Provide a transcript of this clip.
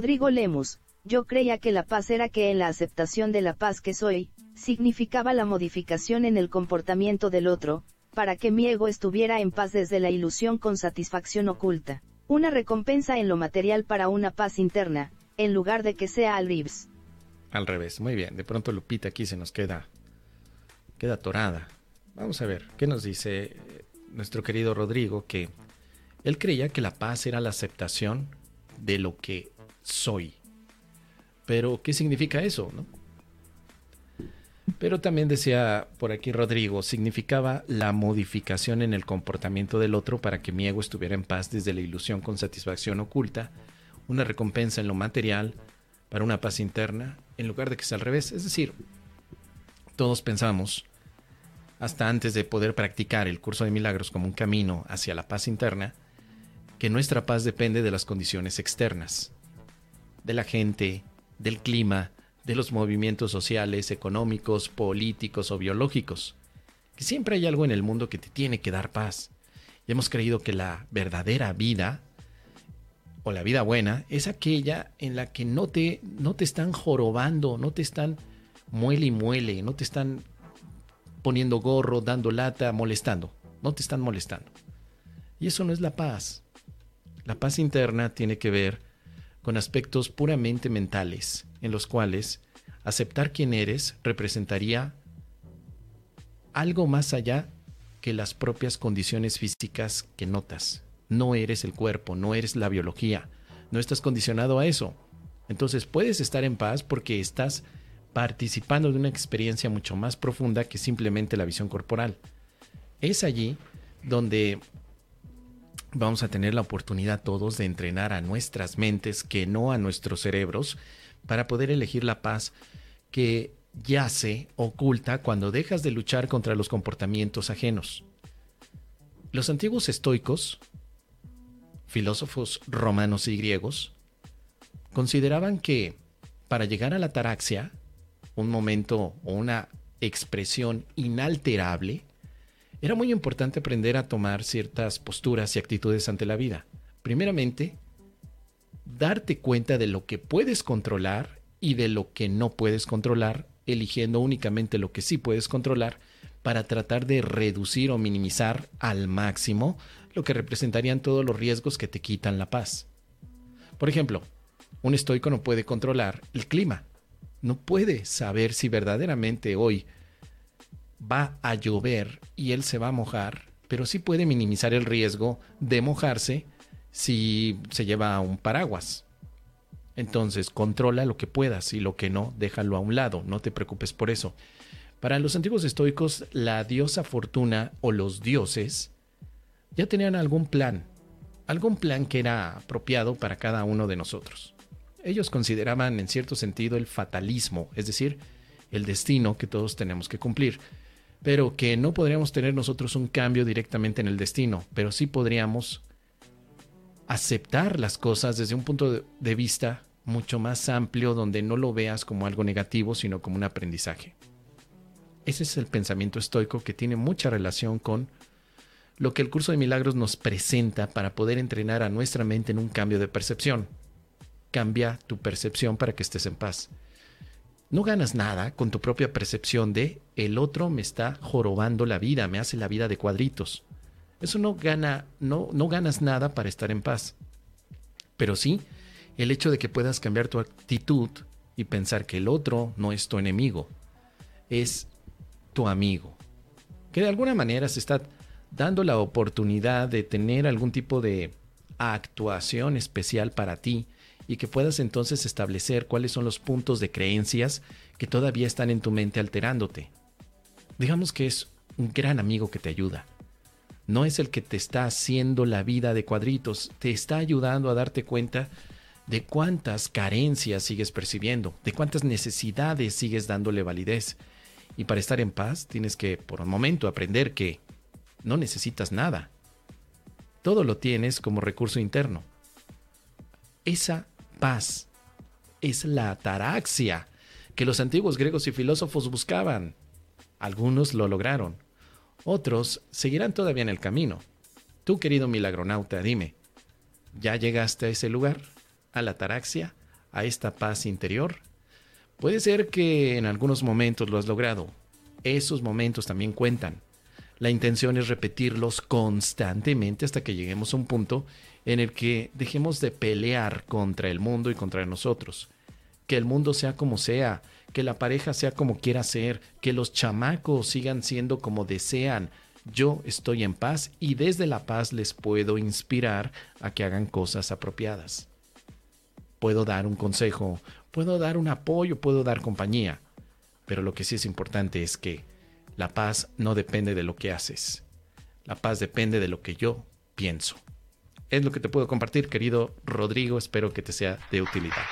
Rodrigo Lemus, yo creía que la paz era que en la aceptación de la paz que soy, significaba la modificación en el comportamiento del otro, para que mi ego estuviera en paz desde la ilusión con satisfacción oculta. Una recompensa en lo material para una paz interna, en lugar de que sea al revés. Al revés, muy bien. De pronto Lupita aquí se nos queda, queda atorada. Vamos a ver, ¿qué nos dice eh, nuestro querido Rodrigo? Que él creía que la paz era la aceptación de lo que soy. Pero, ¿qué significa eso? No? Pero también decía por aquí Rodrigo, significaba la modificación en el comportamiento del otro para que mi ego estuviera en paz desde la ilusión con satisfacción oculta, una recompensa en lo material para una paz interna, en lugar de que sea al revés. Es decir, todos pensamos, hasta antes de poder practicar el curso de milagros como un camino hacia la paz interna, que nuestra paz depende de las condiciones externas, de la gente, del clima, de los movimientos sociales, económicos, políticos o biológicos. Que siempre hay algo en el mundo que te tiene que dar paz. Y hemos creído que la verdadera vida o la vida buena es aquella en la que no te, no te están jorobando, no te están muele y muele, no te están poniendo gorro, dando lata, molestando. No te están molestando. Y eso no es la paz. La paz interna tiene que ver con aspectos puramente mentales, en los cuales aceptar quién eres representaría algo más allá que las propias condiciones físicas que notas. No eres el cuerpo, no eres la biología, no estás condicionado a eso. Entonces puedes estar en paz porque estás participando de una experiencia mucho más profunda que simplemente la visión corporal. Es allí donde vamos a tener la oportunidad todos de entrenar a nuestras mentes, que no a nuestros cerebros, para poder elegir la paz que yace oculta cuando dejas de luchar contra los comportamientos ajenos. Los antiguos estoicos, filósofos romanos y griegos, consideraban que para llegar a la taraxia, un momento o una expresión inalterable, era muy importante aprender a tomar ciertas posturas y actitudes ante la vida. Primeramente, darte cuenta de lo que puedes controlar y de lo que no puedes controlar, eligiendo únicamente lo que sí puedes controlar para tratar de reducir o minimizar al máximo lo que representarían todos los riesgos que te quitan la paz. Por ejemplo, un estoico no puede controlar el clima. No puede saber si verdaderamente hoy va a llover y él se va a mojar, pero sí puede minimizar el riesgo de mojarse si se lleva un paraguas. Entonces, controla lo que puedas y lo que no, déjalo a un lado, no te preocupes por eso. Para los antiguos estoicos, la diosa fortuna o los dioses ya tenían algún plan, algún plan que era apropiado para cada uno de nosotros. Ellos consideraban en cierto sentido el fatalismo, es decir, el destino que todos tenemos que cumplir pero que no podríamos tener nosotros un cambio directamente en el destino, pero sí podríamos aceptar las cosas desde un punto de vista mucho más amplio donde no lo veas como algo negativo, sino como un aprendizaje. Ese es el pensamiento estoico que tiene mucha relación con lo que el curso de milagros nos presenta para poder entrenar a nuestra mente en un cambio de percepción. Cambia tu percepción para que estés en paz. No ganas nada con tu propia percepción de el otro me está jorobando la vida, me hace la vida de cuadritos. Eso no gana, no, no ganas nada para estar en paz. Pero sí, el hecho de que puedas cambiar tu actitud y pensar que el otro no es tu enemigo, es tu amigo. Que de alguna manera se está dando la oportunidad de tener algún tipo de actuación especial para ti y que puedas entonces establecer cuáles son los puntos de creencias que todavía están en tu mente alterándote. Digamos que es un gran amigo que te ayuda. No es el que te está haciendo la vida de cuadritos, te está ayudando a darte cuenta de cuántas carencias sigues percibiendo, de cuántas necesidades sigues dándole validez. Y para estar en paz tienes que, por un momento, aprender que no necesitas nada. Todo lo tienes como recurso interno. Esa paz. Es la ataraxia que los antiguos griegos y filósofos buscaban. Algunos lo lograron. Otros seguirán todavía en el camino. Tú, querido milagronauta, dime, ¿ya llegaste a ese lugar? ¿A la ataraxia? a esta paz interior? Puede ser que en algunos momentos lo has logrado. Esos momentos también cuentan. La intención es repetirlos constantemente hasta que lleguemos a un punto en el que dejemos de pelear contra el mundo y contra nosotros. Que el mundo sea como sea, que la pareja sea como quiera ser, que los chamacos sigan siendo como desean. Yo estoy en paz y desde la paz les puedo inspirar a que hagan cosas apropiadas. Puedo dar un consejo, puedo dar un apoyo, puedo dar compañía, pero lo que sí es importante es que la paz no depende de lo que haces. La paz depende de lo que yo pienso. Es lo que te puedo compartir, querido Rodrigo. Espero que te sea de utilidad.